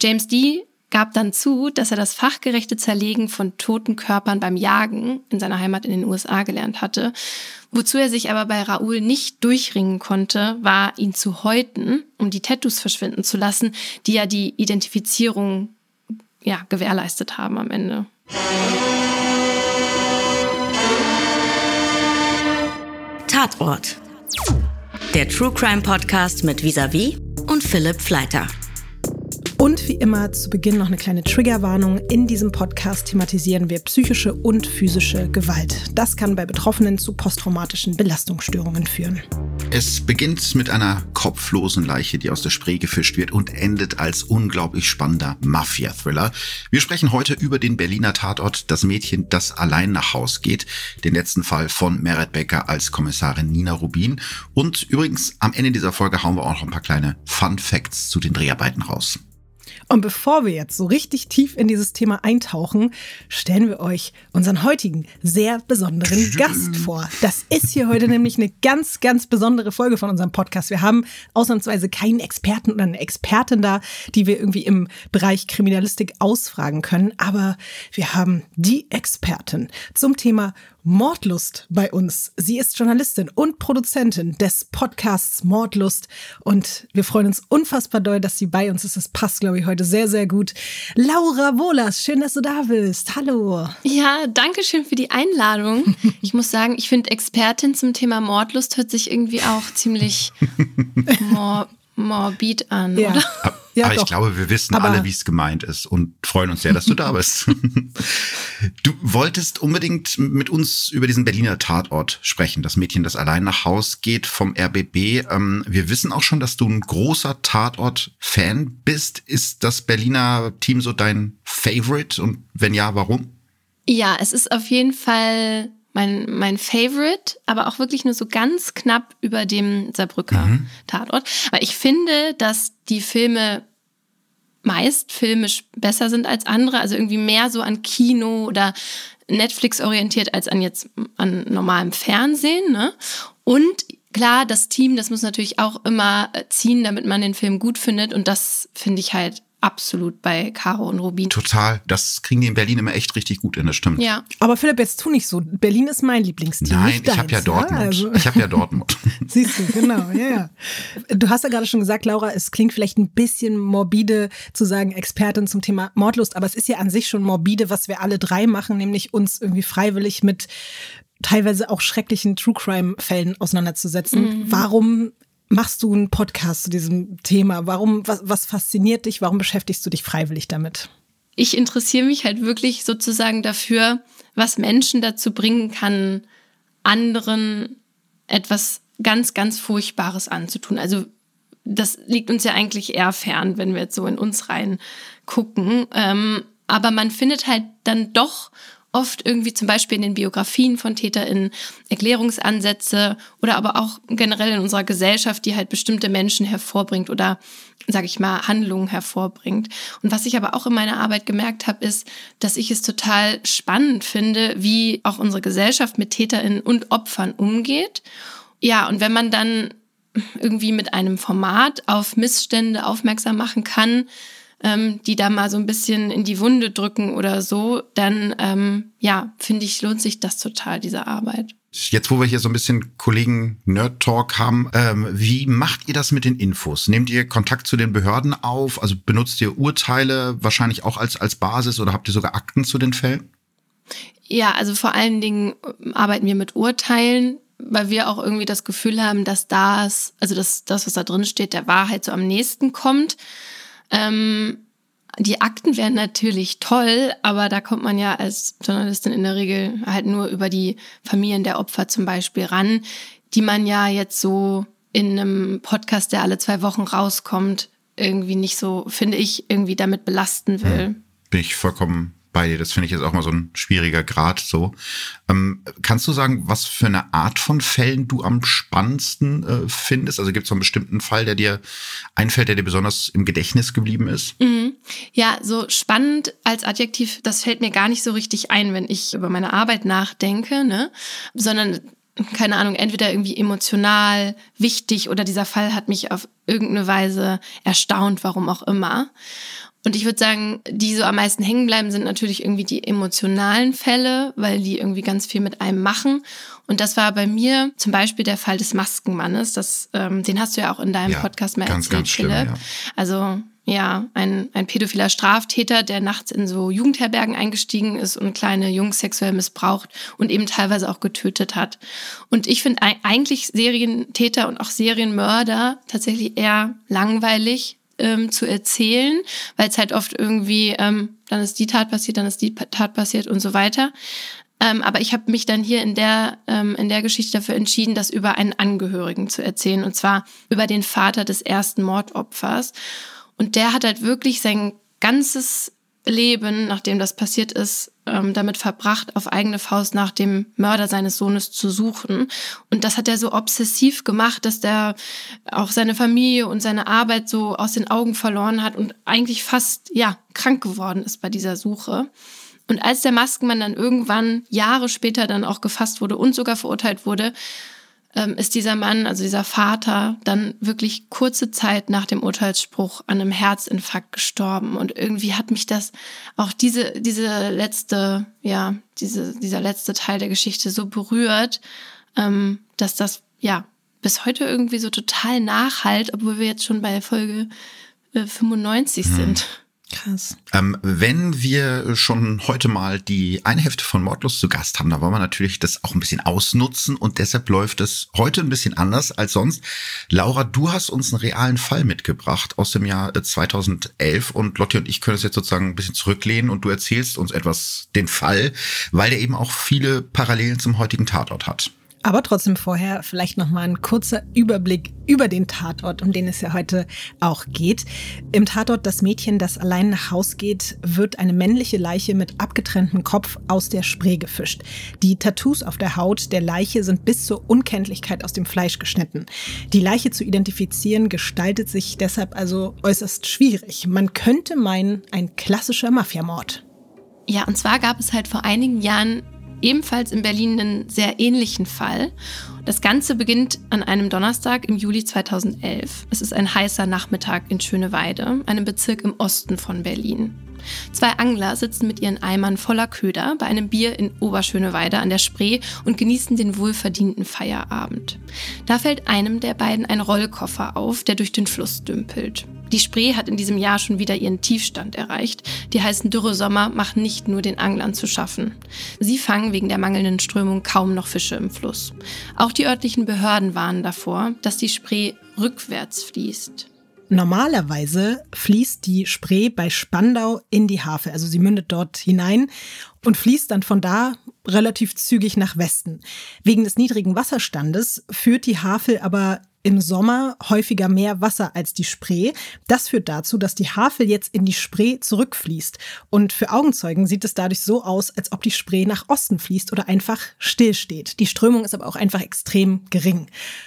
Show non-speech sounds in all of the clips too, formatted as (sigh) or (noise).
James Dee gab dann zu, dass er das fachgerechte Zerlegen von toten Körpern beim Jagen in seiner Heimat in den USA gelernt hatte. Wozu er sich aber bei Raoul nicht durchringen konnte, war ihn zu häuten, um die Tattoos verschwinden zu lassen, die ja die Identifizierung ja, gewährleistet haben am Ende. Tatort. Der True Crime Podcast mit Visavi und Philipp Fleiter. Und wie immer zu Beginn noch eine kleine Triggerwarnung. In diesem Podcast thematisieren wir psychische und physische Gewalt. Das kann bei Betroffenen zu posttraumatischen Belastungsstörungen führen. Es beginnt mit einer kopflosen Leiche, die aus der Spree gefischt wird und endet als unglaublich spannender Mafia-Thriller. Wir sprechen heute über den Berliner Tatort Das Mädchen, das allein nach Haus geht, den letzten Fall von Meret Becker als Kommissarin Nina Rubin. Und übrigens, am Ende dieser Folge hauen wir auch noch ein paar kleine Fun Facts zu den Dreharbeiten raus. Und bevor wir jetzt so richtig tief in dieses Thema eintauchen, stellen wir euch unseren heutigen sehr besonderen Gast vor. Das ist hier heute nämlich eine ganz, ganz besondere Folge von unserem Podcast. Wir haben ausnahmsweise keinen Experten oder eine Expertin da, die wir irgendwie im Bereich Kriminalistik ausfragen können, aber wir haben die Expertin zum Thema Mordlust bei uns. Sie ist Journalistin und Produzentin des Podcasts Mordlust und wir freuen uns unfassbar doll, dass sie bei uns ist. Es passt, glaube ich, heute sehr, sehr gut. Laura Wohlers, schön, dass du da bist. Hallo. Ja, danke schön für die Einladung. (laughs) Ich muss sagen, ich finde Expertin zum Thema Mordlust hört sich irgendwie auch ziemlich (laughs) morbid an, ja. oder? Ja, aber doch. ich glaube, wir wissen aber alle, wie es gemeint ist und freuen uns sehr, dass du da bist. (laughs) du wolltest unbedingt mit uns über diesen Berliner Tatort sprechen. Das Mädchen, das allein nach Haus geht vom RBB. Ähm, wir wissen auch schon, dass du ein großer Tatort-Fan bist. Ist das Berliner Team so dein Favorite? Und wenn ja, warum? Ja, es ist auf jeden Fall mein, mein Favorite, aber auch wirklich nur so ganz knapp über dem Saarbrücker mhm. Tatort. Weil ich finde, dass die Filme meist filmisch besser sind als andere, also irgendwie mehr so an Kino oder Netflix orientiert als an jetzt an normalem Fernsehen. Ne? Und klar, das Team, das muss natürlich auch immer ziehen, damit man den Film gut findet. Und das finde ich halt absolut bei Caro und Rubin. Total. Das kriegen die in Berlin immer echt richtig gut in, das stimmt. Ja. Aber Philipp, jetzt tu nicht so. Berlin ist mein Lieblingsteam. Nein, ich habe ja Dortmund. Also. Ich habe ja Dortmund. Siehst du, genau, ja, ja. Du hast ja gerade schon gesagt, Laura, es klingt vielleicht ein bisschen morbide zu sagen, Expertin zum Thema Mordlust, aber es ist ja an sich schon morbide, was wir alle drei machen, nämlich uns irgendwie freiwillig mit teilweise auch schrecklichen True Crime Fällen auseinanderzusetzen. Mhm. Warum machst du einen Podcast zu diesem Thema? Warum, was, was fasziniert dich? Warum beschäftigst du dich freiwillig damit? Ich interessiere mich halt wirklich sozusagen dafür, was Menschen dazu bringen kann, anderen etwas ganz, ganz Furchtbares anzutun. Also das liegt uns ja eigentlich eher fern, wenn wir jetzt so in uns rein gucken. Ähm, aber man findet halt dann doch oft irgendwie zum Beispiel in den Biografien von TäterInnen Erklärungsansätze oder aber auch generell in unserer Gesellschaft, die halt bestimmte Menschen hervorbringt oder, sage ich mal, Handlungen hervorbringt. Und was ich aber auch in meiner Arbeit gemerkt habe, ist, dass ich es total spannend finde, wie auch unsere Gesellschaft mit TäterInnen und Opfern umgeht. Ja, und wenn man dann irgendwie mit einem Format auf Missstände aufmerksam machen kann, ähm, die da mal so ein bisschen in die Wunde drücken oder so, dann ähm, ja, finde ich, lohnt sich das total, diese Arbeit. Jetzt, wo wir hier so ein bisschen Kollegen-Nerd-Talk haben, ähm, wie macht ihr das mit den Infos? Nehmt ihr Kontakt zu den Behörden auf? Also benutzt ihr Urteile wahrscheinlich auch als, als Basis oder habt ihr sogar Akten zu den Fällen? Ja, also vor allen Dingen ähm, arbeiten wir mit Urteilen, weil wir auch irgendwie das Gefühl haben, dass das, also dass das, was da drin steht, der Wahrheit so am nächsten kommt. Ähm, die Akten wären natürlich toll, aber da kommt man ja als Journalistin in der Regel halt nur über die Familien der Opfer zum Beispiel ran, die man ja jetzt so in einem Podcast, der alle zwei Wochen rauskommt, irgendwie nicht so, finde ich, irgendwie damit belasten will. Bin ich vollkommen bei dir. Das finde ich jetzt auch mal so ein schwieriger Grad so. Ähm, kannst du sagen, was für eine Art von Fällen du am spannendsten äh, findest? Also gibt es einen bestimmten Fall, der dir einfällt, der dir besonders im Gedächtnis geblieben ist? Mhm. Ja, so spannend als Adjektiv, das fällt mir gar nicht so richtig ein, wenn ich über meine Arbeit nachdenke, ne? Sondern keine Ahnung, entweder irgendwie emotional wichtig oder dieser Fall hat mich auf irgendeine Weise erstaunt, warum auch immer. Und ich würde sagen, die so am meisten hängen bleiben, sind natürlich irgendwie die emotionalen Fälle, weil die irgendwie ganz viel mit einem machen. Und das war bei mir zum Beispiel der Fall des Maskenmannes. Das, ähm, den hast du ja auch in deinem ja, Podcast mal ganz, erzählt, ganz schlimm, Philipp. ja. Also ja, ein, ein pädophiler Straftäter, der nachts in so Jugendherbergen eingestiegen ist und kleine Jungs sexuell missbraucht und eben teilweise auch getötet hat. Und ich finde eigentlich Serientäter und auch Serienmörder tatsächlich eher langweilig ähm, zu erzählen, weil es halt oft irgendwie, ähm, dann ist die Tat passiert, dann ist die Tat passiert und so weiter. Ähm, aber ich habe mich dann hier in der, ähm, in der Geschichte dafür entschieden, das über einen Angehörigen zu erzählen, und zwar über den Vater des ersten Mordopfers. Und der hat halt wirklich sein ganzes Leben, nachdem das passiert ist, ähm, damit verbracht, auf eigene Faust nach dem Mörder seines Sohnes zu suchen. Und das hat er so obsessiv gemacht, dass der auch seine Familie und seine Arbeit so aus den Augen verloren hat und eigentlich fast, ja, krank geworden ist bei dieser Suche. Und als der Maskenmann dann irgendwann Jahre später dann auch gefasst wurde und sogar verurteilt wurde, ähm, ist dieser Mann, also dieser Vater, dann wirklich kurze Zeit nach dem Urteilsspruch an einem Herzinfarkt gestorben. Und irgendwie hat mich das auch diese, diese letzte, ja, diese, dieser letzte Teil der Geschichte so berührt, ähm, dass das, ja, bis heute irgendwie so total nachhalt, obwohl wir jetzt schon bei Folge äh, 95 hm. sind. Krass. Ähm, wenn wir schon heute mal die eine Hälfte von Mordlos zu Gast haben, da wollen wir natürlich das auch ein bisschen ausnutzen und deshalb läuft es heute ein bisschen anders als sonst. Laura, du hast uns einen realen Fall mitgebracht aus dem Jahr 2011 äh, und Lotti und ich können es jetzt sozusagen ein bisschen zurücklehnen und du erzählst uns etwas den Fall, weil der eben auch viele Parallelen zum heutigen Tatort hat. Aber trotzdem vorher vielleicht noch mal ein kurzer Überblick über den Tatort, um den es ja heute auch geht. Im Tatort Das Mädchen, das allein nach Haus geht, wird eine männliche Leiche mit abgetrenntem Kopf aus der Spree gefischt. Die Tattoos auf der Haut der Leiche sind bis zur Unkenntlichkeit aus dem Fleisch geschnitten. Die Leiche zu identifizieren gestaltet sich deshalb also äußerst schwierig. Man könnte meinen, ein klassischer Mafiamord. Ja, und zwar gab es halt vor einigen Jahren ebenfalls in Berlin einen sehr ähnlichen Fall. Das Ganze beginnt an einem Donnerstag im Juli 2011. Es ist ein heißer Nachmittag in Schöneweide, einem Bezirk im Osten von Berlin. Zwei Angler sitzen mit ihren Eimern voller Köder bei einem Bier in Oberschöneweide an der Spree und genießen den wohlverdienten Feierabend. Da fällt einem der beiden ein Rollkoffer auf, der durch den Fluss dümpelt. Die Spree hat in diesem Jahr schon wieder ihren Tiefstand erreicht. Die heißen Dürresommer machen nicht nur den Anglern zu schaffen. Sie fangen wegen der mangelnden Strömung kaum noch Fische im Fluss. Auch die örtlichen Behörden warnen davor, dass die Spree rückwärts fließt. Normalerweise fließt die Spree bei Spandau in die Havel, also sie mündet dort hinein und fließt dann von da relativ zügig nach Westen. Wegen des niedrigen Wasserstandes führt die Havel aber im Sommer häufiger mehr Wasser als die Spree. Das führt dazu, dass die Havel jetzt in die Spree zurückfließt. Und für Augenzeugen sieht es dadurch so aus, als ob die Spree nach Osten fließt oder einfach stillsteht. Die Strömung ist aber auch einfach extrem gering.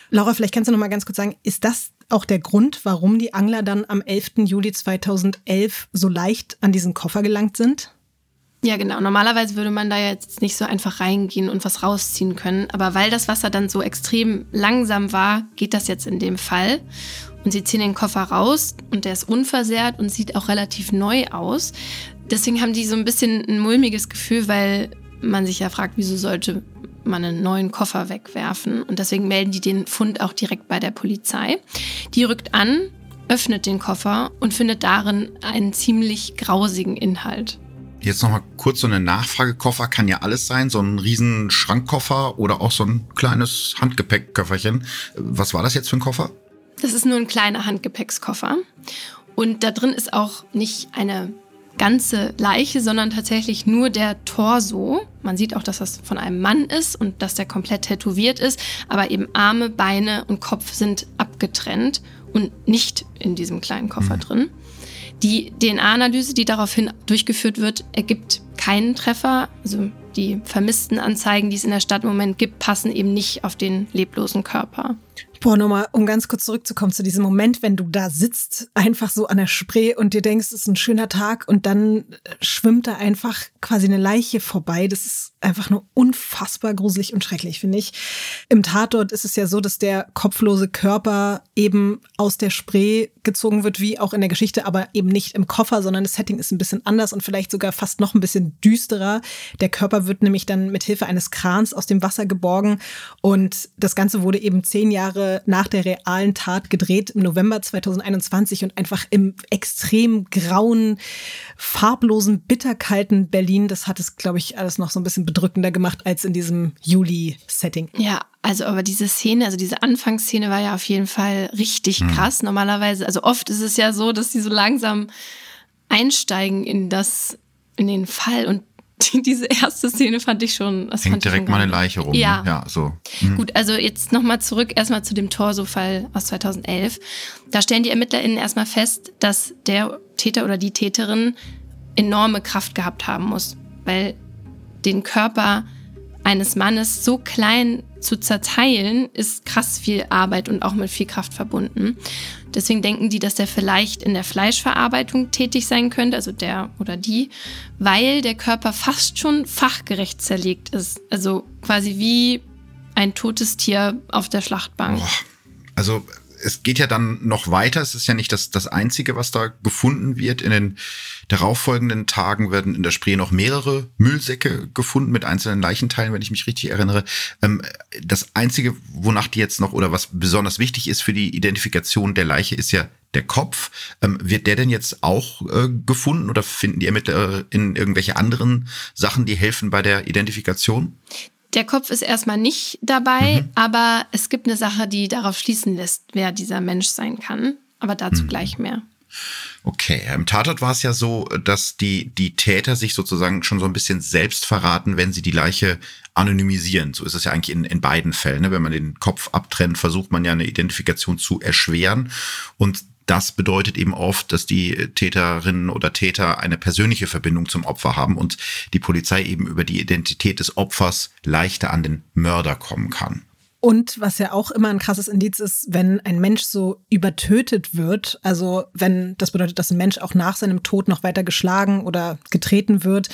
Laura, vielleicht kannst du noch mal ganz kurz sagen, ist das auch der Grund, warum die Angler dann am 11. Juli 2011 so leicht an diesen Koffer gelangt sind? Ja, genau. Normalerweise würde man da jetzt nicht so einfach reingehen und was rausziehen können. Aber weil das Wasser dann so extrem langsam war, geht das jetzt in dem Fall. Und sie ziehen den Koffer raus und der ist unversehrt und sieht auch relativ neu aus. Deswegen haben die so ein bisschen ein mulmiges Gefühl, weil man sich ja fragt, wieso sollte man einen neuen Koffer wegwerfen. Und deswegen melden die den Fund auch direkt bei der Polizei. Die rückt an, öffnet den Koffer und findet darin einen ziemlich grausigen Inhalt. Jetzt nochmal kurz so eine Nachfrage. Koffer kann ja alles sein, so ein riesen Schrankkoffer oder auch so ein kleines Handgepäckköfferchen. Was war das jetzt für ein Koffer? Das ist nur ein kleiner Handgepäckskoffer. Und da drin ist auch nicht eine ganze Leiche, sondern tatsächlich nur der Torso. Man sieht auch, dass das von einem Mann ist und dass der komplett tätowiert ist, aber eben Arme, Beine und Kopf sind abgetrennt und nicht in diesem kleinen Koffer mhm. drin. Die DNA-Analyse, die daraufhin durchgeführt wird, ergibt keinen Treffer. Also die vermissten Anzeigen, die es in der Stadt im Moment gibt, passen eben nicht auf den leblosen Körper. Boah, nochmal, um ganz kurz zurückzukommen zu diesem Moment, wenn du da sitzt, einfach so an der Spree und dir denkst, es ist ein schöner Tag und dann schwimmt da einfach quasi eine Leiche vorbei. Das ist einfach nur unfassbar gruselig und schrecklich, finde ich. Im Tatort ist es ja so, dass der kopflose Körper eben aus der Spree gezogen wird, wie auch in der Geschichte, aber eben nicht im Koffer, sondern das Setting ist ein bisschen anders und vielleicht sogar fast noch ein bisschen düsterer. Der Körper wird nämlich dann mit Hilfe eines Krans aus dem Wasser geborgen und das Ganze wurde eben zehn Jahre nach der realen Tat gedreht, im November 2021 und einfach im extrem grauen, farblosen, bitterkalten Berlin. Das hat es, glaube ich, alles noch so ein bisschen bedrückender gemacht als in diesem Juli-Setting. Ja, also aber diese Szene, also diese Anfangsszene war ja auf jeden Fall richtig mhm. krass. Normalerweise, also oft ist es ja so, dass die so langsam einsteigen in das, in den Fall und (laughs) diese erste Szene fand ich schon. Das Hängt direkt mal eine Leiche rum. Ja, ne? ja so. Mhm. Gut, also jetzt nochmal zurück erstmal zu dem Torso-Fall aus 2011. Da stellen die ErmittlerInnen erstmal fest, dass der Täter oder die Täterin enorme Kraft gehabt haben muss, weil den Körper eines Mannes so klein zu zerteilen, ist krass viel Arbeit und auch mit viel Kraft verbunden. Deswegen denken die, dass der vielleicht in der Fleischverarbeitung tätig sein könnte, also der oder die, weil der Körper fast schon fachgerecht zerlegt ist. Also quasi wie ein totes Tier auf der Schlachtbank. Boah. Also es geht ja dann noch weiter. Es ist ja nicht das, das Einzige, was da gefunden wird. In den darauffolgenden Tagen werden in der Spree noch mehrere Müllsäcke gefunden mit einzelnen Leichenteilen, wenn ich mich richtig erinnere. Ähm, das Einzige, wonach die jetzt noch oder was besonders wichtig ist für die Identifikation der Leiche, ist ja der Kopf. Ähm, wird der denn jetzt auch äh, gefunden oder finden die Ermittler in irgendwelche anderen Sachen, die helfen bei der Identifikation? Der Kopf ist erstmal nicht dabei, mhm. aber es gibt eine Sache, die darauf schließen lässt, wer dieser Mensch sein kann. Aber dazu mhm. gleich mehr. Okay, im Tatort war es ja so, dass die, die Täter sich sozusagen schon so ein bisschen selbst verraten, wenn sie die Leiche anonymisieren. So ist es ja eigentlich in, in beiden Fällen. Ne? Wenn man den Kopf abtrennt, versucht man ja eine Identifikation zu erschweren. Und das bedeutet eben oft, dass die Täterinnen oder Täter eine persönliche Verbindung zum Opfer haben und die Polizei eben über die Identität des Opfers leichter an den Mörder kommen kann. Und was ja auch immer ein krasses Indiz ist, wenn ein Mensch so übertötet wird, also wenn das bedeutet, dass ein Mensch auch nach seinem Tod noch weiter geschlagen oder getreten wird,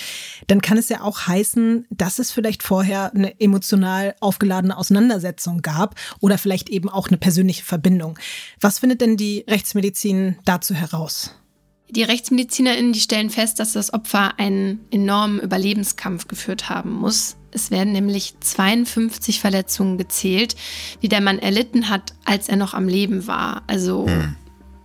dann kann es ja auch heißen, dass es vielleicht vorher eine emotional aufgeladene Auseinandersetzung gab oder vielleicht eben auch eine persönliche Verbindung. Was findet denn die Rechtsmedizin dazu heraus? Die RechtsmedizinerInnen, die stellen fest, dass das Opfer einen enormen Überlebenskampf geführt haben muss. Es werden nämlich 52 Verletzungen gezählt, die der Mann erlitten hat, als er noch am Leben war. Also hm.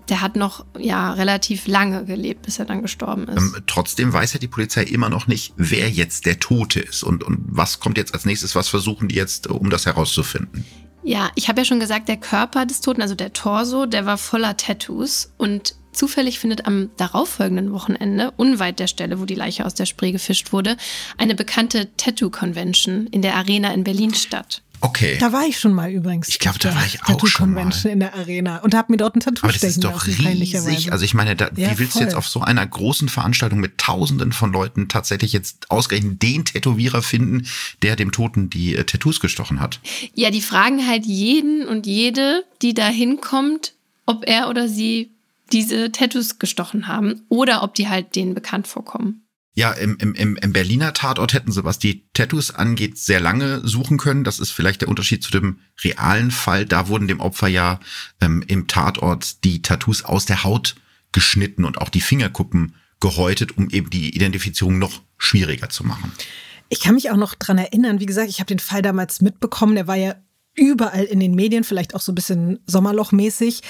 der hat noch ja relativ lange gelebt, bis er dann gestorben ist. Ähm, trotzdem weiß ja die Polizei immer noch nicht, wer jetzt der Tote ist und, und was kommt jetzt als nächstes, was versuchen die jetzt, um das herauszufinden. Ja, ich habe ja schon gesagt, der Körper des Toten, also der Torso, der war voller Tattoos und Zufällig findet am darauffolgenden Wochenende, unweit der Stelle, wo die Leiche aus der Spree gefischt wurde, eine bekannte Tattoo-Convention in der Arena in Berlin statt. Okay. Da war ich schon mal übrigens. Ich glaube, da war ich auch schon mal. in der Arena und habe mir dort ein Tattoo Aber das ist doch riesig. Also ich meine, da, ja, wie willst voll. du jetzt auf so einer großen Veranstaltung mit Tausenden von Leuten tatsächlich jetzt ausgerechnet den Tätowierer finden, der dem Toten die äh, Tattoos gestochen hat? Ja, die fragen halt jeden und jede, die da hinkommt, ob er oder sie diese Tattoos gestochen haben oder ob die halt denen bekannt vorkommen. Ja, im, im, im Berliner Tatort hätten sie, was die Tattoos angeht, sehr lange suchen können. Das ist vielleicht der Unterschied zu dem realen Fall. Da wurden dem Opfer ja ähm, im Tatort die Tattoos aus der Haut geschnitten und auch die Fingerkuppen gehäutet, um eben die Identifizierung noch schwieriger zu machen. Ich kann mich auch noch dran erinnern, wie gesagt, ich habe den Fall damals mitbekommen, der war ja überall in den Medien, vielleicht auch so ein bisschen Sommerlochmäßig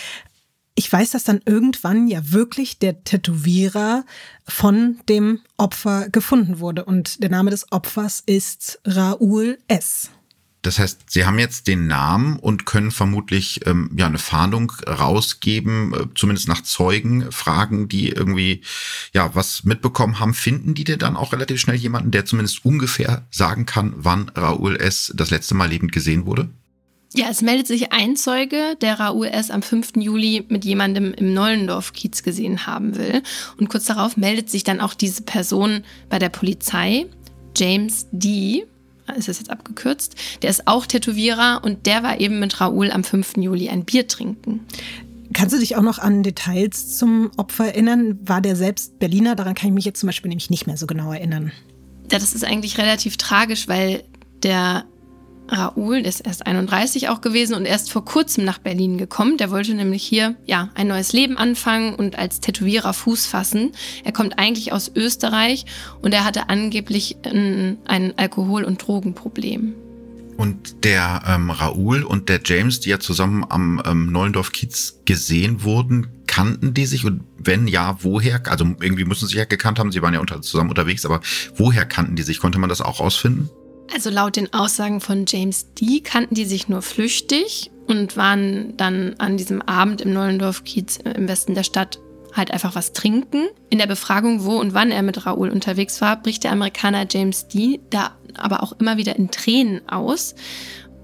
ich weiß, dass dann irgendwann ja wirklich der Tätowierer von dem Opfer gefunden wurde. Und der Name des Opfers ist Raoul S. Das heißt, Sie haben jetzt den Namen und können vermutlich ähm, ja eine Fahndung rausgeben, äh, zumindest nach Zeugen fragen, die irgendwie ja was mitbekommen haben. Finden die denn dann auch relativ schnell jemanden, der zumindest ungefähr sagen kann, wann Raoul S. das letzte Mal lebend gesehen wurde? Ja, es meldet sich ein Zeuge, der Raoul S. am 5. Juli mit jemandem im Nollendorf-Kiez gesehen haben will. Und kurz darauf meldet sich dann auch diese Person bei der Polizei, James D., ist es jetzt abgekürzt. Der ist auch Tätowierer und der war eben mit Raoul am 5. Juli ein Bier trinken. Kannst du dich auch noch an Details zum Opfer erinnern? War der selbst Berliner? Daran kann ich mich jetzt zum Beispiel nämlich nicht mehr so genau erinnern. Ja, das ist eigentlich relativ tragisch, weil der Raoul ist erst 31 auch gewesen und erst vor kurzem nach Berlin gekommen. Der wollte nämlich hier ja ein neues Leben anfangen und als Tätowierer Fuß fassen. Er kommt eigentlich aus Österreich und er hatte angeblich ein, ein Alkohol- und Drogenproblem. Und der ähm, Raoul und der James, die ja zusammen am ähm, Neulendorf-Kiez gesehen wurden, kannten die sich? Und wenn ja, woher? Also irgendwie müssen sie sich ja gekannt haben, sie waren ja unter, zusammen unterwegs, aber woher kannten die sich? Konnte man das auch rausfinden? Also laut den Aussagen von James D. kannten die sich nur flüchtig und waren dann an diesem Abend im Neulendorf-Kiez im Westen der Stadt halt einfach was trinken. In der Befragung, wo und wann er mit Raoul unterwegs war, bricht der Amerikaner James D. da aber auch immer wieder in Tränen aus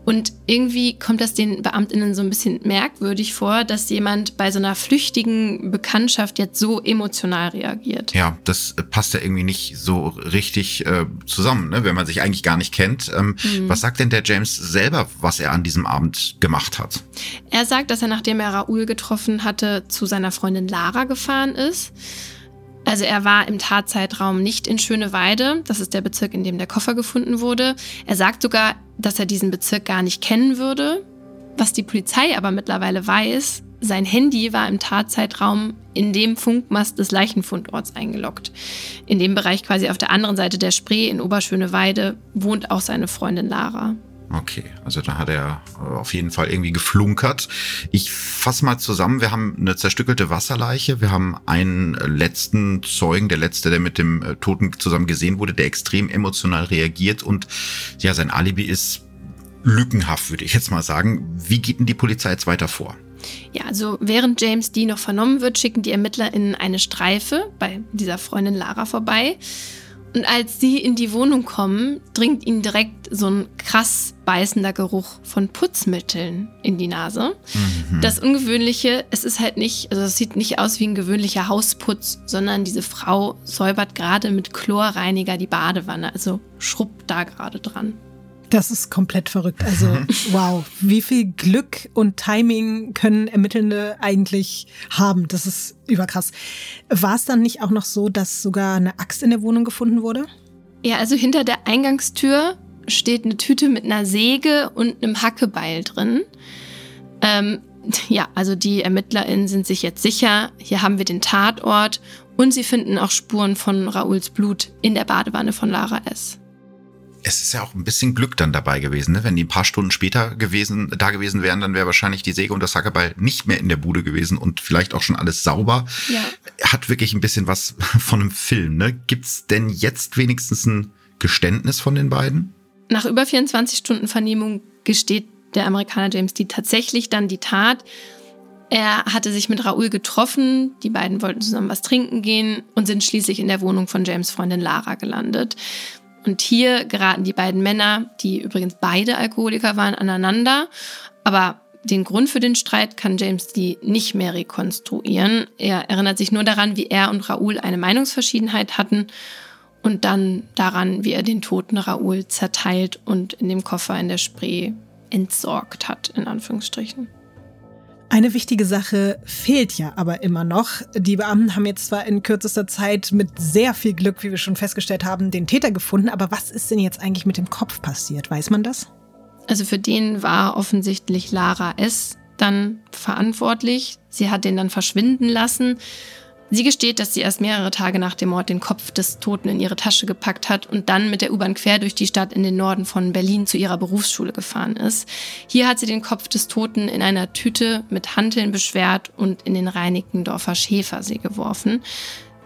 und irgendwie kommt das den Beamtinnen so ein bisschen merkwürdig vor, dass jemand bei so einer flüchtigen Bekanntschaft jetzt so emotional reagiert. Ja, das passt ja irgendwie nicht so richtig äh, zusammen, ne? wenn man sich eigentlich gar nicht kennt. Ähm, mhm. Was sagt denn der James selber, was er an diesem Abend gemacht hat? Er sagt, dass er, nachdem er Raoul getroffen hatte, zu seiner Freundin Lara gefahren ist. Also er war im Tatzeitraum nicht in Schöneweide, das ist der Bezirk, in dem der Koffer gefunden wurde. Er sagt sogar, dass er diesen Bezirk gar nicht kennen würde. Was die Polizei aber mittlerweile weiß, sein Handy war im Tatzeitraum in dem Funkmast des Leichenfundorts eingeloggt. In dem Bereich quasi auf der anderen Seite der Spree in Oberschöneweide wohnt auch seine Freundin Lara. Okay, also da hat er äh, auf jeden Fall irgendwie geflunkert. Ich fasse mal zusammen, wir haben eine zerstückelte Wasserleiche, wir haben einen letzten Zeugen, der letzte, der mit dem äh, Toten zusammen gesehen wurde, der extrem emotional reagiert und ja, sein Alibi ist lückenhaft, würde ich jetzt mal sagen. Wie geht denn die Polizei jetzt weiter vor? Ja, also während James D noch vernommen wird, schicken die ErmittlerInnen eine Streife bei dieser Freundin Lara vorbei und als sie in die Wohnung kommen, dringt ihnen direkt so ein krass beißender Geruch von Putzmitteln in die Nase. Mhm. Das Ungewöhnliche, es ist halt nicht, also es sieht nicht aus wie ein gewöhnlicher Hausputz, sondern diese Frau säubert gerade mit Chlorreiniger die Badewanne, also schrubbt da gerade dran. Das ist komplett verrückt. Also, (laughs) wow, wie viel Glück und Timing können Ermittelnde eigentlich haben? Das ist überkrass. War es dann nicht auch noch so, dass sogar eine Axt in der Wohnung gefunden wurde? Ja, also hinter der Eingangstür steht eine Tüte mit einer Säge und einem Hackebeil drin. Ähm, ja, also die ErmittlerInnen sind sich jetzt sicher, hier haben wir den Tatort und sie finden auch Spuren von Raouls Blut in der Badewanne von Lara S es ist ja auch ein bisschen Glück dann dabei gewesen. Ne? Wenn die ein paar Stunden später gewesen, da gewesen wären, dann wäre wahrscheinlich die Säge und das Hackebeil nicht mehr in der Bude gewesen und vielleicht auch schon alles sauber. Ja. Hat wirklich ein bisschen was (laughs) von einem Film. Ne? Gibt es denn jetzt wenigstens ein Geständnis von den beiden? Nach über 24 Stunden Vernehmung gesteht der Amerikaner James D tatsächlich dann die Tat. Er hatte sich mit Raoul getroffen, die beiden wollten zusammen was trinken gehen und sind schließlich in der Wohnung von James Freundin Lara gelandet. Und hier geraten die beiden Männer, die übrigens beide Alkoholiker waren, aneinander. Aber den Grund für den Streit kann James D. nicht mehr rekonstruieren. Er erinnert sich nur daran, wie er und Raoul eine Meinungsverschiedenheit hatten und dann daran, wie er den toten Raoul zerteilt und in dem Koffer in der Spree entsorgt hat, in Anführungsstrichen. Eine wichtige Sache fehlt ja aber immer noch. Die Beamten haben jetzt zwar in kürzester Zeit mit sehr viel Glück, wie wir schon festgestellt haben, den Täter gefunden, aber was ist denn jetzt eigentlich mit dem Kopf passiert? Weiß man das? Also für den war offensichtlich Lara S. dann verantwortlich. Sie hat den dann verschwinden lassen Sie gesteht, dass sie erst mehrere Tage nach dem Mord den Kopf des Toten in ihre Tasche gepackt hat und dann mit der U-Bahn quer durch die Stadt in den Norden von Berlin zu ihrer Berufsschule gefahren ist. Hier hat sie den Kopf des Toten in einer Tüte mit Hanteln beschwert und in den Reinickendorfer Schäfersee geworfen.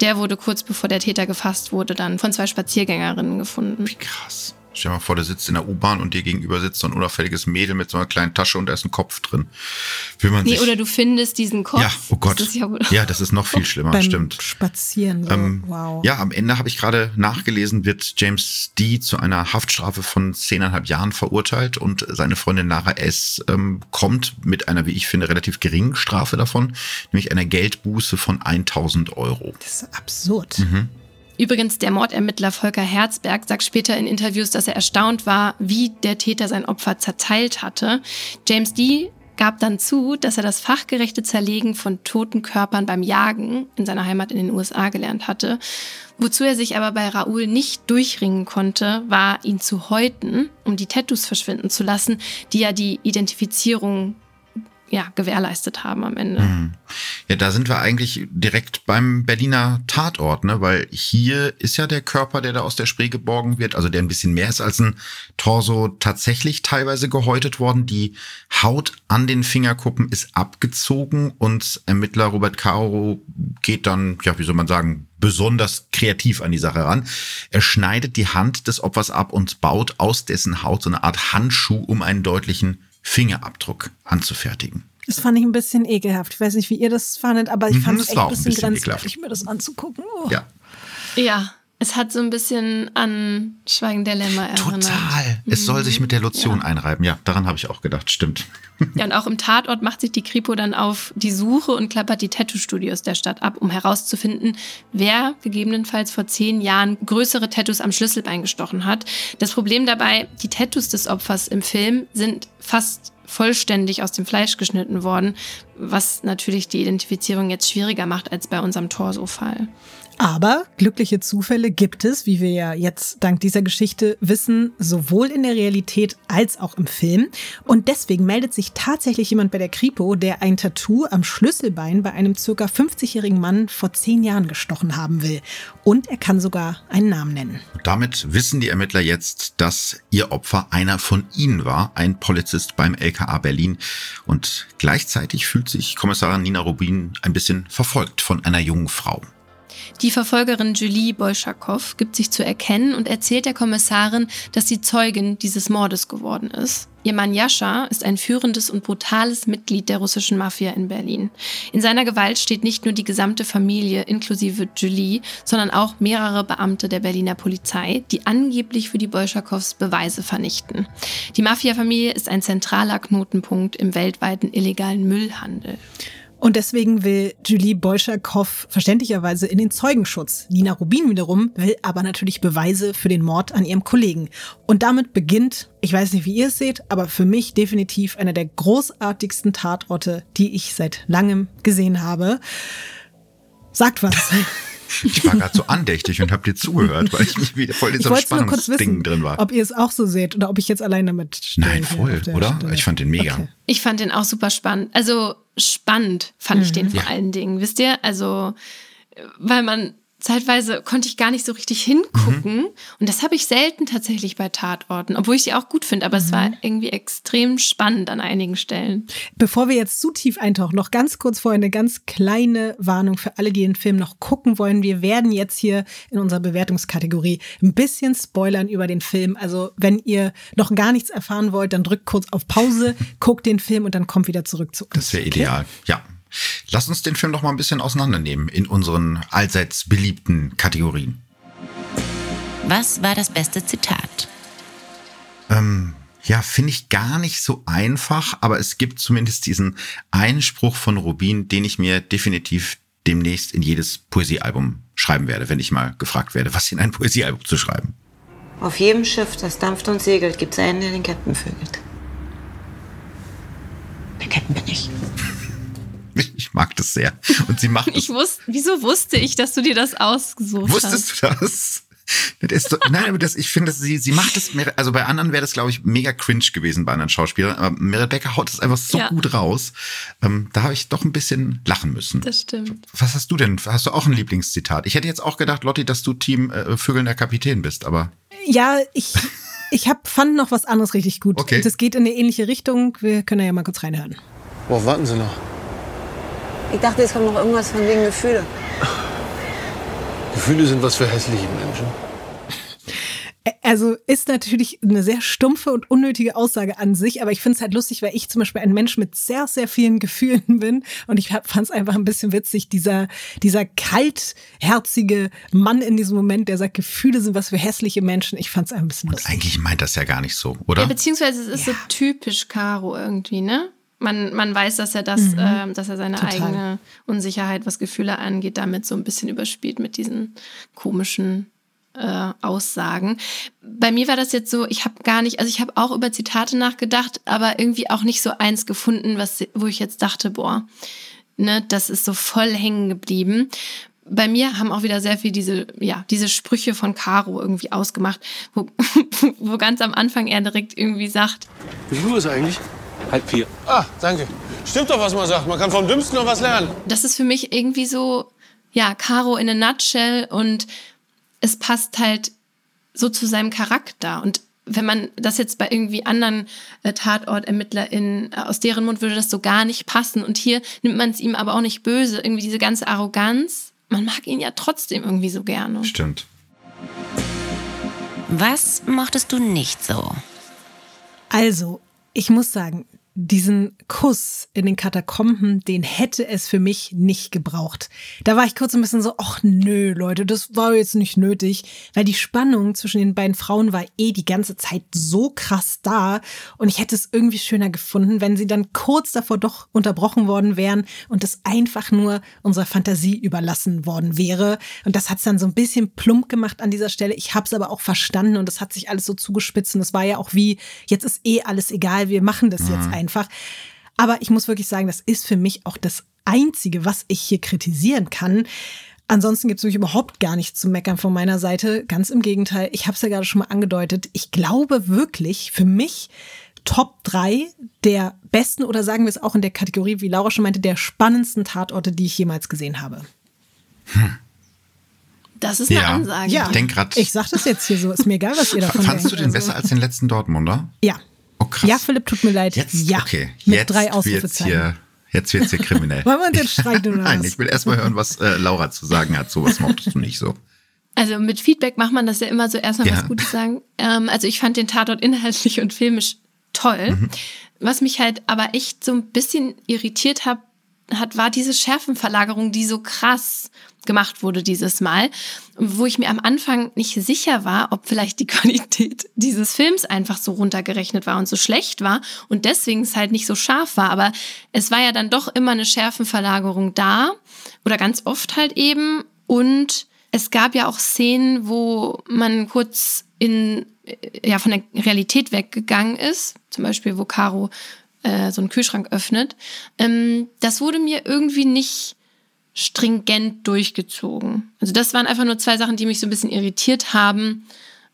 Der wurde kurz bevor der Täter gefasst wurde, dann von zwei Spaziergängerinnen gefunden. Wie krass. Stell dir mal vor, du sitzt in der U-Bahn und dir gegenüber sitzt so ein unauffälliges Mädel mit so einer kleinen Tasche und da ist ein Kopf drin. Will man nee, sich oder du findest diesen Kopf. Ja, oh Gott. Das ja, ja, das ist noch viel schlimmer, Beim stimmt. Spazieren, so. Ähm, wow. Ja, am Ende habe ich gerade nachgelesen, wird James D. zu einer Haftstrafe von zehneinhalb Jahren verurteilt und seine Freundin Lara S. Ähm, kommt mit einer, wie ich finde, relativ geringen Strafe davon, nämlich einer Geldbuße von 1000 Euro. Das ist absurd. Mhm. Übrigens, der Mordermittler Volker Herzberg sagt später in Interviews, dass er erstaunt war, wie der Täter sein Opfer zerteilt hatte. James D gab dann zu, dass er das fachgerechte Zerlegen von toten Körpern beim Jagen in seiner Heimat in den USA gelernt hatte. Wozu er sich aber bei Raoul nicht durchringen konnte, war ihn zu häuten, um die Tattoos verschwinden zu lassen, die ja die Identifizierung ja, gewährleistet haben am Ende. Mhm. Ja, da sind wir eigentlich direkt beim Berliner Tatort, ne? Weil hier ist ja der Körper, der da aus der Spree geborgen wird, also der ein bisschen mehr ist als ein Torso, tatsächlich teilweise gehäutet worden. Die Haut an den Fingerkuppen ist abgezogen und Ermittler Robert Caro geht dann, ja, wie soll man sagen, besonders kreativ an die Sache ran. Er schneidet die Hand des Opfers ab und baut aus dessen Haut so eine Art Handschuh, um einen deutlichen Fingerabdruck anzufertigen. Das fand ich ein bisschen ekelhaft. Ich weiß nicht, wie ihr das fandet, aber ich mhm, fand es echt ein bisschen, bisschen grenzwertig, mir das anzugucken. Oh. Ja. Ja, es hat so ein bisschen an Schweigen der Lämmer erinnert. Total. Es soll sich mit der Lotion ja. einreiben. Ja, daran habe ich auch gedacht. Stimmt. (laughs) Ja, und auch im Tatort macht sich die Kripo dann auf die Suche und klappert die Tattoo-Studios der Stadt ab, um herauszufinden, wer gegebenenfalls vor zehn Jahren größere Tattoos am Schlüsselbein gestochen hat. Das Problem dabei, die Tattoos des Opfers im Film sind fast vollständig aus dem Fleisch geschnitten worden, was natürlich die Identifizierung jetzt schwieriger macht als bei unserem Torso-Fall. Aber glückliche Zufälle gibt es, wie wir ja jetzt dank dieser Geschichte wissen, sowohl in der Realität als auch im Film. Und deswegen meldet sich tatsächlich jemand bei der Kripo, der ein Tattoo am Schlüsselbein bei einem circa 50-jährigen Mann vor zehn Jahren gestochen haben will. Und er kann sogar einen Namen nennen. Damit wissen die Ermittler jetzt, dass ihr Opfer einer von ihnen war, ein Polizist beim LKA Berlin. Und gleichzeitig fühlt sich Kommissarin Nina Rubin ein bisschen verfolgt von einer jungen Frau. Die Verfolgerin Julie Bolschakow gibt sich zu erkennen und erzählt der Kommissarin, dass sie Zeugin dieses Mordes geworden ist. Ihr Mann Jascha ist ein führendes und brutales Mitglied der russischen Mafia in Berlin. In seiner Gewalt steht nicht nur die gesamte Familie inklusive Julie, sondern auch mehrere Beamte der Berliner Polizei, die angeblich für die Bolschakows Beweise vernichten. Die Mafia-Familie ist ein zentraler Knotenpunkt im weltweiten illegalen Müllhandel. Und deswegen will Julie Bolschakow verständlicherweise in den Zeugenschutz. Nina Rubin wiederum will aber natürlich Beweise für den Mord an ihrem Kollegen. Und damit beginnt, ich weiß nicht, wie ihr es seht, aber für mich definitiv einer der großartigsten Tatorte, die ich seit langem gesehen habe. Sagt was. (laughs) Ich war gerade so andächtig und habe dir zugehört, weil ich mich wieder voll in so einem Spannungsding drin war. Ob ihr es auch so seht oder ob ich jetzt allein damit stehe. Nein, voll, oder? Stelle. Ich fand den mega. Okay. Ich fand den auch super spannend. Also spannend fand mhm. ich den vor ja. allen Dingen, wisst ihr? Also, weil man zeitweise konnte ich gar nicht so richtig hingucken. Mhm. Und das habe ich selten tatsächlich bei Tatorten, obwohl ich sie auch gut finde, aber mhm. es war irgendwie extrem spannend an einigen Stellen. Bevor wir jetzt zu tief eintauchen, noch ganz kurz vorher eine ganz kleine Warnung für alle, die den Film noch gucken wollen. Wir werden jetzt hier in unserer Bewertungskategorie ein bisschen spoilern über den Film. Also wenn ihr noch gar nichts erfahren wollt, dann drückt kurz auf Pause, guckt den Film und dann kommt wieder zurück zu uns. Das wäre ideal, okay? ja. Lass uns den Film doch mal ein bisschen auseinandernehmen in unseren allseits beliebten Kategorien. Was war das beste Zitat? Ähm, ja, finde ich gar nicht so einfach, aber es gibt zumindest diesen Einspruch von Rubin, den ich mir definitiv demnächst in jedes Poesiealbum schreiben werde, wenn ich mal gefragt werde, was in ein Poesiealbum zu schreiben. Auf jedem Schiff, das dampft und segelt, gibt es einen, der den Captain vögelt. Der Captain bin ich. Ich mag das sehr. Und sie macht. ich wusste, wieso wusste ich, dass du dir das ausgesucht Wusstest hast? Wusstest du das? das nein, aber das, ich finde, sie, sie macht es, also bei anderen wäre das, glaube ich, mega cringe gewesen bei anderen Schauspielern, aber Merit Becker haut das einfach so ja. gut raus. Ähm, da habe ich doch ein bisschen lachen müssen. Das stimmt. Was hast du denn? Hast du auch ein Lieblingszitat? Ich hätte jetzt auch gedacht, Lotti, dass du Team äh, Vögelnder Kapitän bist, aber. Ja, ich, ich hab, fand noch was anderes richtig gut. Okay. Das geht in eine ähnliche Richtung. Wir können ja mal kurz reinhören. Boah, warten Sie noch. Ich dachte, es kommt noch irgendwas von wegen Gefühle. Gefühle sind was für hässliche Menschen. Also ist natürlich eine sehr stumpfe und unnötige Aussage an sich, aber ich finde es halt lustig, weil ich zum Beispiel ein Mensch mit sehr, sehr vielen Gefühlen (laughs) bin und ich fand es einfach ein bisschen witzig, dieser, dieser kaltherzige Mann in diesem Moment, der sagt, Gefühle sind was für hässliche Menschen. Ich fand es ein bisschen lustig. Und eigentlich meint das ja gar nicht so, oder? Ja, beziehungsweise es ist ja. so typisch Caro irgendwie, ne? Man, man weiß, dass er das, mhm. äh, dass er seine Total. eigene Unsicherheit, was Gefühle angeht, damit so ein bisschen überspielt mit diesen komischen äh, Aussagen. Bei mir war das jetzt so, ich habe gar nicht, also ich habe auch über Zitate nachgedacht, aber irgendwie auch nicht so eins gefunden, was, wo ich jetzt dachte, boah, ne, das ist so voll hängen geblieben. Bei mir haben auch wieder sehr viel diese, ja, diese Sprüche von Caro irgendwie ausgemacht, wo, (laughs) wo ganz am Anfang er direkt irgendwie sagt. Wie viel Uhr ist eigentlich? Halb vier. Ah, danke. Stimmt doch, was man sagt. Man kann vom Dümmsten noch was lernen. Das ist für mich irgendwie so, ja, Caro in a nutshell und es passt halt so zu seinem Charakter. Und wenn man das jetzt bei irgendwie anderen äh, TatortermittlerInnen, äh, aus deren Mund würde das so gar nicht passen. Und hier nimmt man es ihm aber auch nicht böse. Irgendwie diese ganze Arroganz. Man mag ihn ja trotzdem irgendwie so gerne. Stimmt. Was mochtest du nicht so? Also, ich muss sagen, diesen Kuss in den Katakomben, den hätte es für mich nicht gebraucht. Da war ich kurz ein bisschen so, ach nö, Leute, das war jetzt nicht nötig, weil die Spannung zwischen den beiden Frauen war eh die ganze Zeit so krass da und ich hätte es irgendwie schöner gefunden, wenn sie dann kurz davor doch unterbrochen worden wären und es einfach nur unserer Fantasie überlassen worden wäre. Und das hat es dann so ein bisschen plump gemacht an dieser Stelle. Ich habe es aber auch verstanden und es hat sich alles so zugespitzt und es war ja auch wie, jetzt ist eh alles egal, wir machen das jetzt einfach einfach. Aber ich muss wirklich sagen, das ist für mich auch das Einzige, was ich hier kritisieren kann. Ansonsten gibt es nämlich überhaupt gar nichts zu meckern von meiner Seite. Ganz im Gegenteil, ich habe es ja gerade schon mal angedeutet. Ich glaube wirklich, für mich Top 3 der besten oder sagen wir es auch in der Kategorie, wie Laura schon meinte, der spannendsten Tatorte, die ich jemals gesehen habe. Hm. Das ist eine ja. Ansage. Ja, ich, denk grad, ich sag das jetzt hier so. Ist mir egal, was ihr davon Fandst denkt. du den also. besser als den letzten Dortmunder? Ja. Oh, krass. Ja, Philipp, tut mir leid. Jetzt, ja. Okay, mit jetzt drei Ausrufezeichen. Jetzt wird es hier kriminell. (laughs) Wollen wir uns jetzt streiten oder Nein, ich will erst mal hören, was äh, Laura zu sagen hat. Sowas mochtest du nicht so. Also mit Feedback macht man das ja immer so erstmal ja. was Gutes sagen. Ähm, also ich fand den Tatort inhaltlich und filmisch toll. Mhm. Was mich halt aber echt so ein bisschen irritiert hat, hat, war diese Schärfenverlagerung, die so krass gemacht wurde dieses Mal, wo ich mir am Anfang nicht sicher war, ob vielleicht die (laughs) Qualität dieses Films einfach so runtergerechnet war und so schlecht war und deswegen es halt nicht so scharf war. Aber es war ja dann doch immer eine Schärfenverlagerung da oder ganz oft halt eben und es gab ja auch Szenen, wo man kurz in ja von der Realität weggegangen ist, zum Beispiel wo Caro äh, so einen Kühlschrank öffnet. Ähm, das wurde mir irgendwie nicht stringent durchgezogen. Also das waren einfach nur zwei Sachen, die mich so ein bisschen irritiert haben.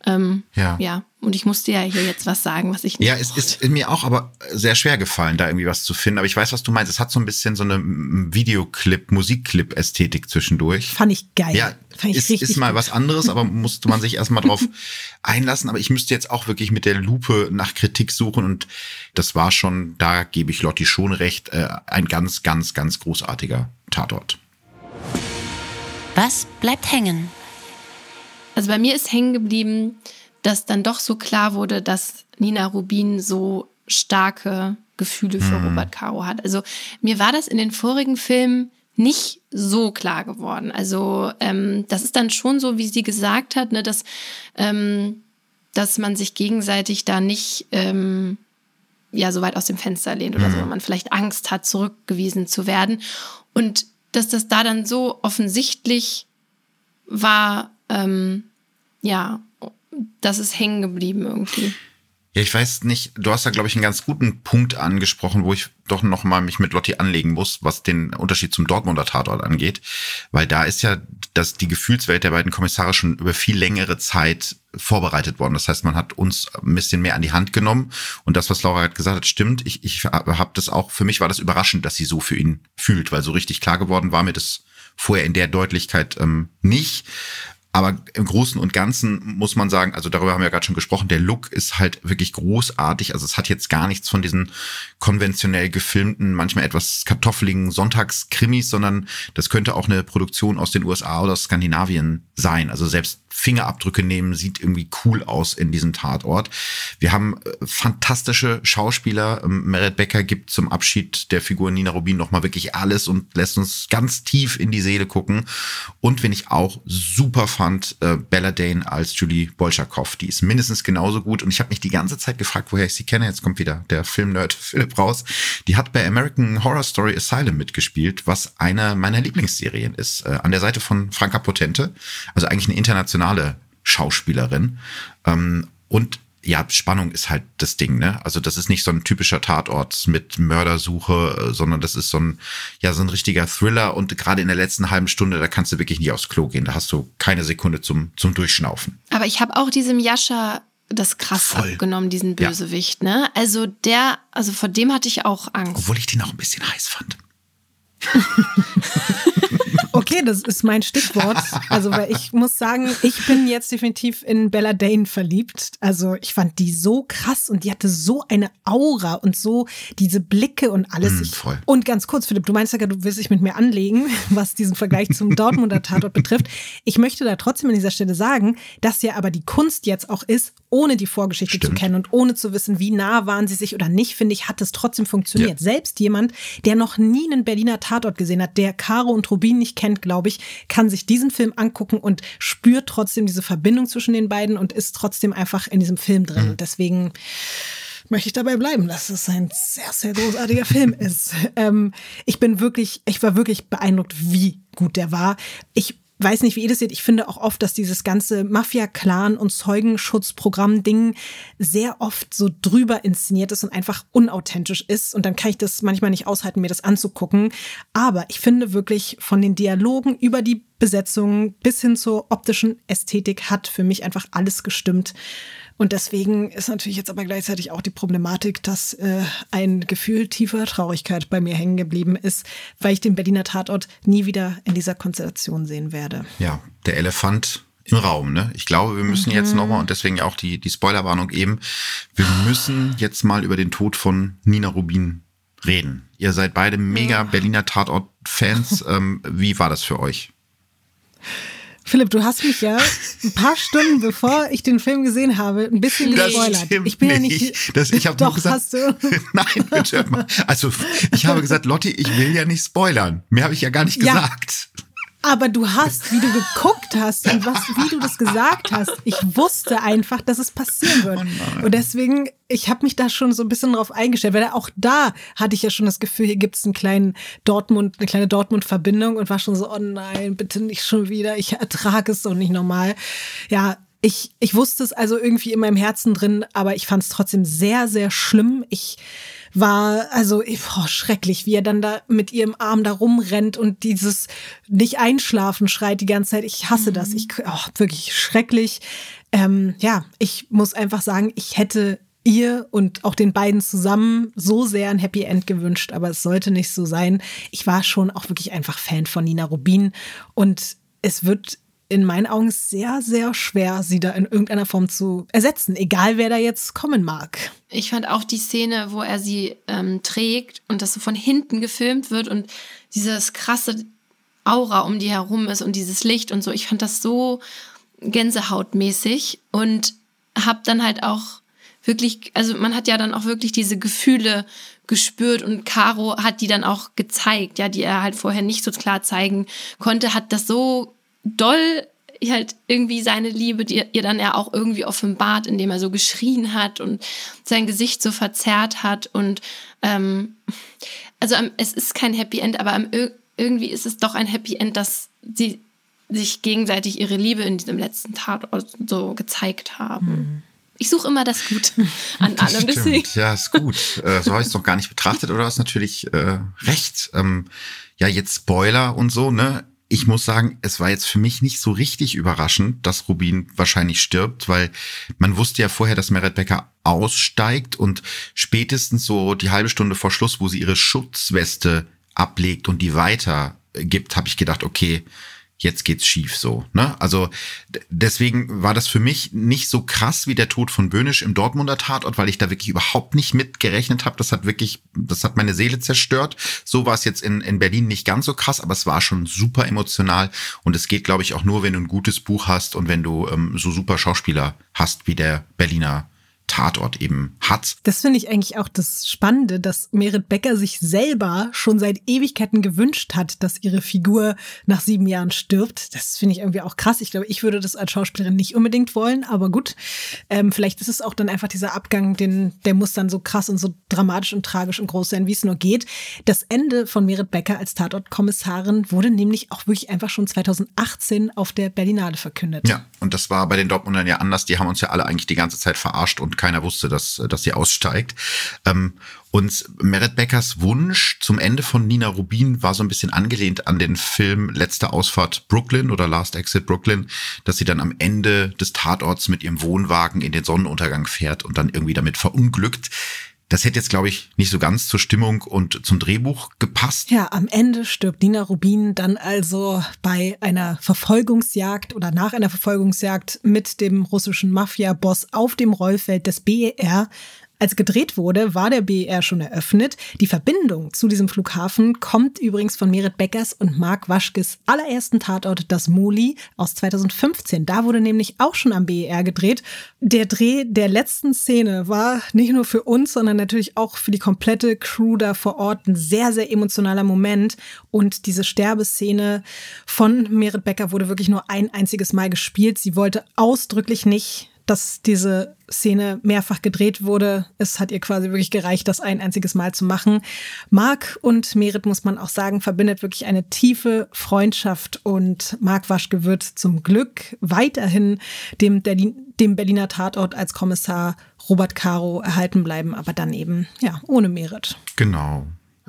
Ähm, ja. ja, und ich musste ja hier jetzt was sagen, was ich nicht. Ja, es ist mir auch aber sehr schwer gefallen, da irgendwie was zu finden. Aber ich weiß, was du meinst. Es hat so ein bisschen so eine Videoclip, Musikclip-Ästhetik zwischendurch. Fand ich geil. Ja, Fand ich ist, ist mal was anderes, aber musste man sich erstmal drauf (laughs) einlassen. Aber ich müsste jetzt auch wirklich mit der Lupe nach Kritik suchen. Und das war schon, da gebe ich Lotti schon recht, äh, ein ganz, ganz, ganz großartiger Tatort. Was bleibt hängen? Also bei mir ist hängen geblieben, dass dann doch so klar wurde, dass Nina Rubin so starke Gefühle für mhm. Robert Caro hat. Also mir war das in den vorigen Filmen nicht so klar geworden. Also ähm, das ist dann schon so, wie sie gesagt hat, ne, dass, ähm, dass man sich gegenseitig da nicht ähm, ja so weit aus dem Fenster lehnt oder mhm. so, wenn man vielleicht Angst hat, zurückgewiesen zu werden. Und dass das da dann so offensichtlich war, ähm, ja, das ist hängen geblieben irgendwie. Ja, ich weiß nicht, du hast da, glaube ich, einen ganz guten Punkt angesprochen, wo ich doch noch mal mich mit Lotti anlegen muss, was den Unterschied zum Dortmunder Tatort angeht. Weil da ist ja dass die Gefühlswelt der beiden Kommissare schon über viel längere Zeit vorbereitet worden. Das heißt, man hat uns ein bisschen mehr an die Hand genommen. Und das, was Laura hat gesagt hat, stimmt. Ich, ich habe das auch, für mich war das überraschend, dass sie so für ihn fühlt, weil so richtig klar geworden war mir das vorher in der Deutlichkeit ähm, nicht. Aber im Großen und Ganzen muss man sagen, also darüber haben wir ja gerade schon gesprochen, der Look ist halt wirklich großartig. Also es hat jetzt gar nichts von diesen konventionell gefilmten, manchmal etwas kartoffeligen Sonntagskrimis, sondern das könnte auch eine Produktion aus den USA oder Skandinavien sein. Also selbst Fingerabdrücke nehmen sieht irgendwie cool aus in diesem Tatort. Wir haben äh, fantastische Schauspieler. Ähm, Merit Becker gibt zum Abschied der Figur Nina Rubin nochmal wirklich alles und lässt uns ganz tief in die Seele gucken. Und wenn ich auch super fand, fand äh, Bella Dane als Julie Bolschakow. Die ist mindestens genauso gut und ich habe mich die ganze Zeit gefragt, woher ich sie kenne. Jetzt kommt wieder der Filmnerd (laughs) Philipp raus. Die hat bei American Horror Story Asylum mitgespielt, was eine meiner Lieblingsserien ist. Äh, an der Seite von Franka Potente, also eigentlich eine internationale Schauspielerin. Ähm, und ja, Spannung ist halt das Ding, ne? Also das ist nicht so ein typischer Tatort mit Mördersuche, äh, sondern das ist so ein, ja, so ein richtiger Thriller und gerade in der letzten halben Stunde, da kannst du wirklich nicht aufs Klo gehen. Da hast du keine Sekunde zum, zum Durchschnaufen. Aber ich habe auch diesem Jascha das krass Voll. abgenommen, diesen Bösewicht, ja. ne? Also der, also vor dem hatte ich auch Angst. Obwohl ich den auch ein bisschen heiß fand. (laughs) Okay, das ist mein Stichwort. Also, weil ich muss sagen, ich bin jetzt definitiv in Bella Dane verliebt. Also, ich fand die so krass und die hatte so eine Aura und so diese Blicke und alles. Mm, voll. Und ganz kurz, Philipp, du meinst ja, du willst dich mit mir anlegen, was diesen Vergleich zum Dortmunder Tatort betrifft. Ich möchte da trotzdem an dieser Stelle sagen, dass ja aber die Kunst jetzt auch ist, ohne die Vorgeschichte Stimmt. zu kennen und ohne zu wissen, wie nah waren sie sich oder nicht, finde ich, hat es trotzdem funktioniert. Ja. Selbst jemand, der noch nie einen Berliner Tatort gesehen hat, der Caro und Rubin nicht kennt, glaube ich, kann sich diesen Film angucken und spürt trotzdem diese Verbindung zwischen den beiden und ist trotzdem einfach in diesem Film drin. Mhm. Deswegen möchte ich dabei bleiben, dass es ein sehr, sehr großartiger Film ist. Ähm, ich bin wirklich, ich war wirklich beeindruckt, wie gut der war. Ich weiß nicht, wie ihr das seht. Ich finde auch oft, dass dieses ganze Mafia-Clan- und Zeugenschutzprogramm-Ding sehr oft so drüber inszeniert ist und einfach unauthentisch ist. Und dann kann ich das manchmal nicht aushalten, mir das anzugucken. Aber ich finde wirklich von den Dialogen über die Besetzung bis hin zur optischen Ästhetik hat für mich einfach alles gestimmt. Und deswegen ist natürlich jetzt aber gleichzeitig auch die Problematik, dass äh, ein Gefühl tiefer Traurigkeit bei mir hängen geblieben ist, weil ich den Berliner Tatort nie wieder in dieser Konstellation sehen werde. Ja, der Elefant im Raum. Ne? Ich glaube, wir müssen mhm. jetzt nochmal, und deswegen auch die, die Spoilerwarnung eben, wir müssen jetzt mal über den Tod von Nina Rubin reden. Ihr seid beide mega Berliner Tatort-Fans. Ähm, wie war das für euch? Philipp, du hast mich ja ein paar Stunden bevor ich den Film gesehen habe, ein bisschen gespoilert. Ich bin ja nicht. Das, ich habe doch gesagt, hast du. (laughs) Nein, bitte. Also ich habe gesagt, Lotti, ich will ja nicht spoilern. Mehr habe ich ja gar nicht ja. gesagt. Aber du hast, wie du geguckt hast und was, wie du das gesagt hast, ich wusste einfach, dass es passieren wird. Oh und deswegen, ich habe mich da schon so ein bisschen drauf eingestellt, weil auch da hatte ich ja schon das Gefühl, hier gibt es einen kleinen Dortmund, eine kleine Dortmund-Verbindung und war schon so, oh nein, bitte nicht schon wieder, ich ertrage es doch nicht normal. Ja, ich, ich wusste es also irgendwie in meinem Herzen drin, aber ich fand es trotzdem sehr, sehr schlimm. Ich war also boah, schrecklich, wie er dann da mit ihrem Arm da rumrennt und dieses nicht einschlafen schreit die ganze Zeit. Ich hasse mhm. das. Ich oh, wirklich schrecklich. Ähm, ja, ich muss einfach sagen, ich hätte ihr und auch den beiden zusammen so sehr ein Happy End gewünscht, aber es sollte nicht so sein. Ich war schon auch wirklich einfach Fan von Nina Rubin und es wird in meinen Augen sehr, sehr schwer, sie da in irgendeiner Form zu ersetzen, egal wer da jetzt kommen mag. Ich fand auch die Szene, wo er sie ähm, trägt und das so von hinten gefilmt wird und dieses krasse Aura um die herum ist und dieses Licht und so. Ich fand das so gänsehautmäßig und hab dann halt auch wirklich, also man hat ja dann auch wirklich diese Gefühle gespürt und Caro hat die dann auch gezeigt, ja, die er halt vorher nicht so klar zeigen konnte, hat das so doll halt irgendwie seine Liebe, die ihr dann ja auch irgendwie offenbart, indem er so geschrien hat und sein Gesicht so verzerrt hat. Und ähm, also es ist kein Happy End, aber irgendwie ist es doch ein Happy End, dass sie sich gegenseitig ihre Liebe in diesem letzten Tatort so gezeigt haben. Mhm. Ich suche immer das Gute (laughs) an das allem. Deswegen. Ja, ist gut. Äh, so habe ich es noch gar nicht betrachtet, oder hast natürlich äh, recht. Ähm, ja, jetzt Spoiler und so, ne? Ich muss sagen, es war jetzt für mich nicht so richtig überraschend, dass Rubin wahrscheinlich stirbt, weil man wusste ja vorher, dass Meret Becker aussteigt und spätestens so die halbe Stunde vor Schluss, wo sie ihre Schutzweste ablegt und die weitergibt, habe ich gedacht, okay, jetzt geht's schief so. Ne? Also deswegen war das für mich nicht so krass wie der Tod von Böhnisch im Dortmunder Tatort, weil ich da wirklich überhaupt nicht mit gerechnet habe. Das hat wirklich, das hat meine Seele zerstört. So war es jetzt in, in Berlin nicht ganz so krass, aber es war schon super emotional. Und es geht, glaube ich, auch nur, wenn du ein gutes Buch hast und wenn du ähm, so super Schauspieler hast wie der Berliner Tatort eben hat. Das finde ich eigentlich auch das Spannende, dass Merit Becker sich selber schon seit Ewigkeiten gewünscht hat, dass ihre Figur nach sieben Jahren stirbt. Das finde ich irgendwie auch krass. Ich glaube, ich würde das als Schauspielerin nicht unbedingt wollen, aber gut. Ähm, vielleicht ist es auch dann einfach dieser Abgang, den, der muss dann so krass und so dramatisch und tragisch und groß sein, wie es nur geht. Das Ende von Merit Becker als Tatortkommissarin wurde nämlich auch wirklich einfach schon 2018 auf der Berlinale verkündet. Ja, und das war bei den Dortmundern ja anders. Die haben uns ja alle eigentlich die ganze Zeit verarscht und keiner wusste, dass, dass sie aussteigt. Ähm, und Merit Beckers Wunsch zum Ende von Nina Rubin war so ein bisschen angelehnt an den Film Letzte Ausfahrt Brooklyn oder Last Exit Brooklyn, dass sie dann am Ende des Tatorts mit ihrem Wohnwagen in den Sonnenuntergang fährt und dann irgendwie damit verunglückt. Das hätte jetzt, glaube ich, nicht so ganz zur Stimmung und zum Drehbuch gepasst. Ja, am Ende stirbt Nina Rubin dann also bei einer Verfolgungsjagd oder nach einer Verfolgungsjagd mit dem russischen Mafia-Boss auf dem Rollfeld des BER. Als gedreht wurde, war der BER schon eröffnet. Die Verbindung zu diesem Flughafen kommt übrigens von Merit Beckers und Marc Waschkes allerersten Tatort Das Moli aus 2015. Da wurde nämlich auch schon am BER gedreht. Der Dreh der letzten Szene war nicht nur für uns, sondern natürlich auch für die komplette Crew da vor Ort ein sehr, sehr emotionaler Moment. Und diese Sterbeszene von Merit Becker wurde wirklich nur ein einziges Mal gespielt. Sie wollte ausdrücklich nicht dass diese Szene mehrfach gedreht wurde. Es hat ihr quasi wirklich gereicht, das ein einziges Mal zu machen. Marc und Merit, muss man auch sagen, verbindet wirklich eine tiefe Freundschaft und Marc Waschke wird zum Glück weiterhin dem, dem Berliner Tatort als Kommissar Robert Caro erhalten bleiben, aber dann eben, ja, ohne Merit. Genau.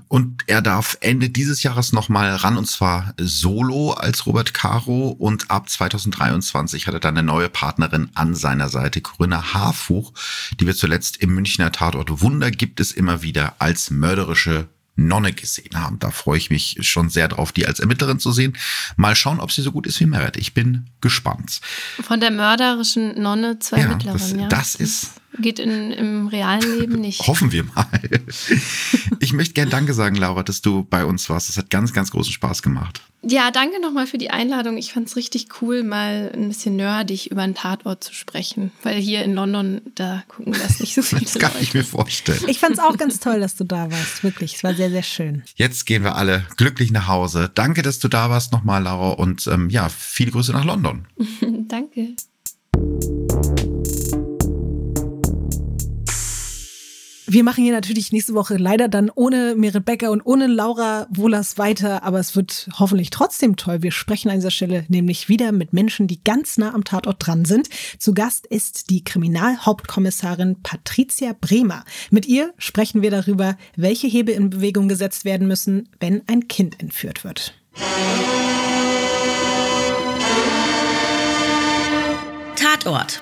Und er darf Ende dieses Jahres nochmal ran, und zwar solo als Robert Caro. Und ab 2023 hat er dann eine neue Partnerin an seiner Seite, Corinna Harfuch, die wir zuletzt im Münchner Tatort Wunder gibt es immer wieder als mörderische Nonne gesehen haben. Da freue ich mich schon sehr drauf, die als Ermittlerin zu sehen. Mal schauen, ob sie so gut ist wie Merit. Ich bin gespannt. Von der mörderischen Nonne zwei ja, das, ja. Das ist Geht in, im realen Leben nicht. Hoffen wir mal. Ich möchte gerne Danke sagen, Laura, dass du bei uns warst. Das hat ganz, ganz großen Spaß gemacht. Ja, danke nochmal für die Einladung. Ich fand es richtig cool, mal ein bisschen nerdig über einen Tatort zu sprechen. Weil hier in London, da gucken das nicht so (laughs) viele Das kann Leute. ich mir vorstellen. Ich fand es auch ganz toll, dass du da warst. Wirklich, es war sehr, sehr schön. Jetzt gehen wir alle glücklich nach Hause. Danke, dass du da warst nochmal, Laura. Und ähm, ja, viele Grüße nach London. (laughs) danke. Wir machen hier natürlich nächste Woche leider dann ohne Merit Becker und ohne Laura Wohlers weiter, aber es wird hoffentlich trotzdem toll. Wir sprechen an dieser Stelle nämlich wieder mit Menschen, die ganz nah am Tatort dran sind. Zu Gast ist die Kriminalhauptkommissarin Patricia Bremer. Mit ihr sprechen wir darüber, welche Hebel in Bewegung gesetzt werden müssen, wenn ein Kind entführt wird. Tatort